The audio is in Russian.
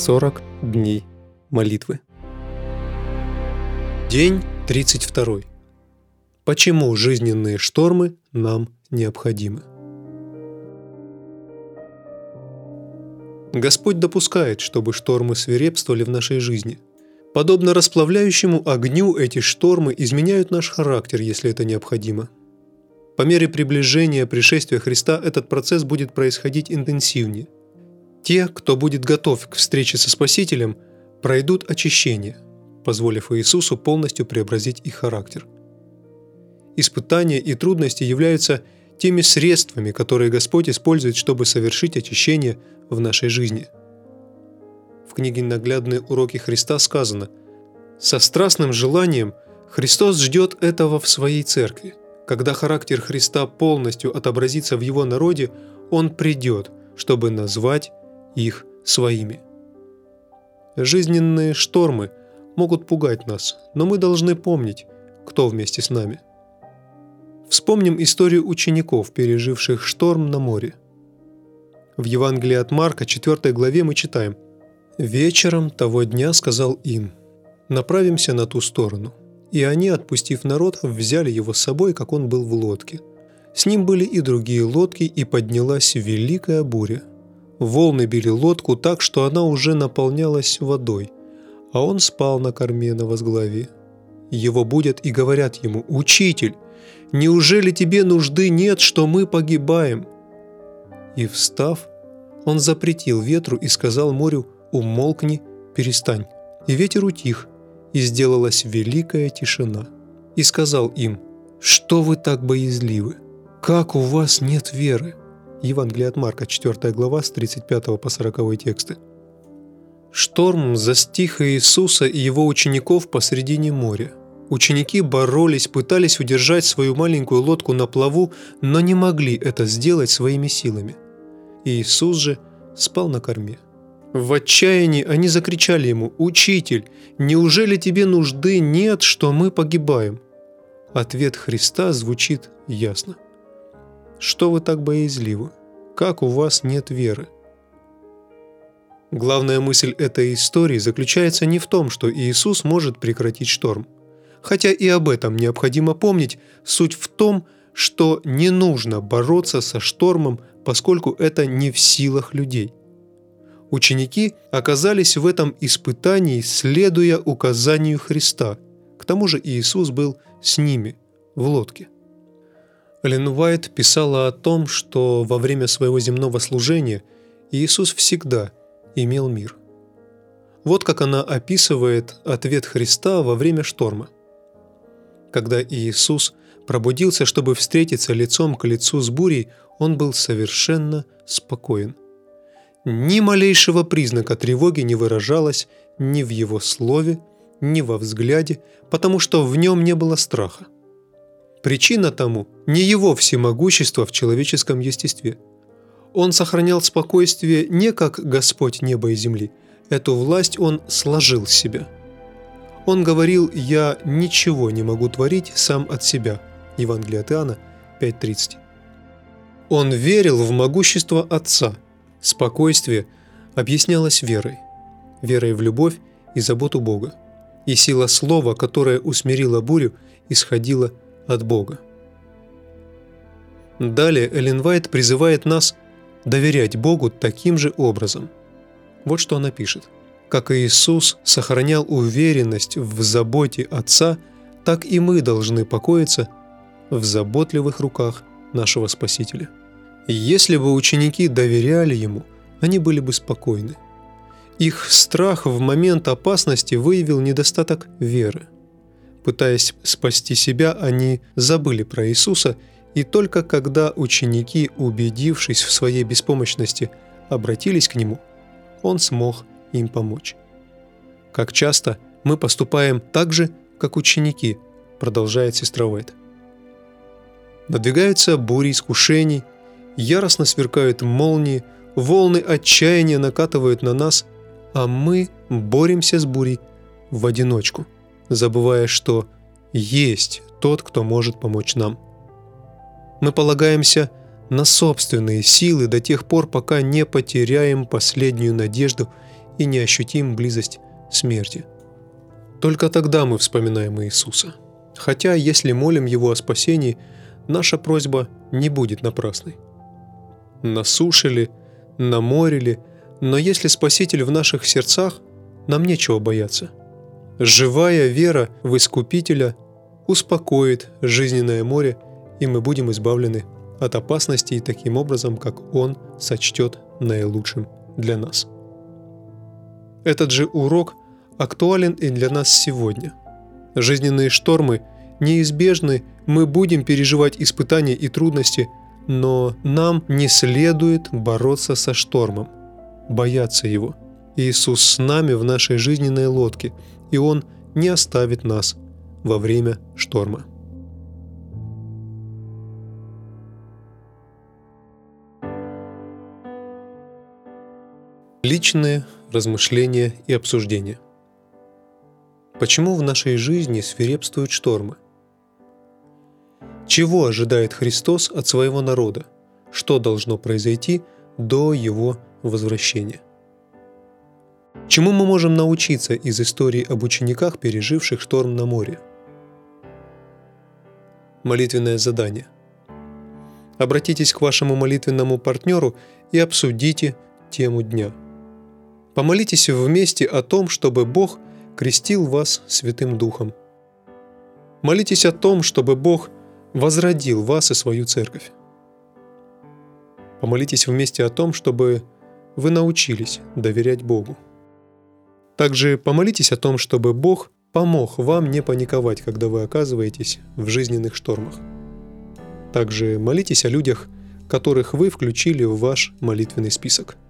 40 дней молитвы. День 32. Почему жизненные штормы нам необходимы? Господь допускает, чтобы штормы свирепствовали в нашей жизни. Подобно расплавляющему огню, эти штормы изменяют наш характер, если это необходимо. По мере приближения пришествия Христа этот процесс будет происходить интенсивнее – те, кто будет готов к встрече со Спасителем, пройдут очищение, позволив Иисусу полностью преобразить их характер. Испытания и трудности являются теми средствами, которые Господь использует, чтобы совершить очищение в нашей жизни. В книге «Наглядные уроки Христа» сказано «Со страстным желанием Христос ждет этого в своей церкви. Когда характер Христа полностью отобразится в его народе, Он придет, чтобы назвать их своими. Жизненные штормы могут пугать нас, но мы должны помнить, кто вместе с нами. Вспомним историю учеников, переживших шторм на море. В Евангелии от Марка, 4 главе, мы читаем «Вечером того дня сказал им, направимся на ту сторону». И они, отпустив народ, взяли его с собой, как он был в лодке. С ним были и другие лодки, и поднялась великая буря – Волны били лодку так, что она уже наполнялась водой, а он спал на корме на возглаве. Его будут и говорят ему, «Учитель, неужели тебе нужды нет, что мы погибаем?» И встав, он запретил ветру и сказал морю, «Умолкни, перестань». И ветер утих, и сделалась великая тишина. И сказал им, «Что вы так боязливы? Как у вас нет веры?» Евангелие от Марка, 4 глава, с 35 по 40 тексты. Шторм застиг Иисуса и его учеников посредине моря. Ученики боролись, пытались удержать свою маленькую лодку на плаву, но не могли это сделать своими силами. Иисус же спал на корме. В отчаянии они закричали ему «Учитель, неужели тебе нужды нет, что мы погибаем?» Ответ Христа звучит ясно – что вы так боязливы? Как у вас нет веры? Главная мысль этой истории заключается не в том, что Иисус может прекратить шторм. Хотя и об этом необходимо помнить, суть в том, что не нужно бороться со штормом, поскольку это не в силах людей. Ученики оказались в этом испытании, следуя указанию Христа. К тому же Иисус был с ними в лодке. Эллен Уайт писала о том, что во время своего земного служения Иисус всегда имел мир. Вот как она описывает ответ Христа во время шторма. Когда Иисус пробудился, чтобы встретиться лицом к лицу с бурей, он был совершенно спокоен. Ни малейшего признака тревоги не выражалось ни в его слове, ни во взгляде, потому что в нем не было страха. Причина тому не его всемогущество в человеческом естестве. Он сохранял спокойствие не как Господь неба и земли, эту власть он сложил с себя. Он говорил «Я ничего не могу творить сам от себя» Евангелие от Иоанна 5.30. Он верил в могущество Отца. Спокойствие объяснялось верой. Верой в любовь и заботу Бога. И сила слова, которая усмирила бурю, исходила от Бога. Далее Эллен Вайт призывает нас доверять Богу таким же образом. Вот что она пишет. «Как Иисус сохранял уверенность в заботе Отца, так и мы должны покоиться в заботливых руках нашего Спасителя. Если бы ученики доверяли Ему, они были бы спокойны. Их страх в момент опасности выявил недостаток веры – Пытаясь спасти себя, они забыли про Иисуса, и только когда ученики, убедившись в своей беспомощности, обратились к Нему, Он смог им помочь. Как часто мы поступаем так же, как ученики, продолжает сестра Уэйт. Надвигаются бури искушений, яростно сверкают молнии, волны отчаяния накатывают на нас, а мы боремся с бурей в одиночку – забывая, что есть тот, кто может помочь нам. Мы полагаемся на собственные силы до тех пор, пока не потеряем последнюю надежду и не ощутим близость смерти. Только тогда мы вспоминаем Иисуса. Хотя, если молим Его о спасении, наша просьба не будет напрасной. На суше ли, на море ли, но если Спаситель в наших сердцах, нам нечего бояться. Живая вера в Искупителя успокоит жизненное море, и мы будем избавлены от опасностей таким образом, как Он сочтет наилучшим для нас. Этот же урок актуален и для нас сегодня. Жизненные штормы неизбежны, мы будем переживать испытания и трудности, но нам не следует бороться со штормом, бояться его. Иисус с нами в нашей жизненной лодке, и Он не оставит нас во время шторма. Личные размышления и обсуждения. Почему в нашей жизни свирепствуют штормы? Чего ожидает Христос от своего народа? Что должно произойти до Его возвращения? Чему мы можем научиться из истории об учениках, переживших шторм на море? Молитвенное задание. Обратитесь к вашему молитвенному партнеру и обсудите тему дня – Помолитесь вместе о том, чтобы Бог крестил вас Святым Духом. Молитесь о том, чтобы Бог возродил вас и свою церковь. Помолитесь вместе о том, чтобы вы научились доверять Богу. Также помолитесь о том, чтобы Бог помог вам не паниковать, когда вы оказываетесь в жизненных штормах. Также молитесь о людях, которых вы включили в ваш молитвенный список –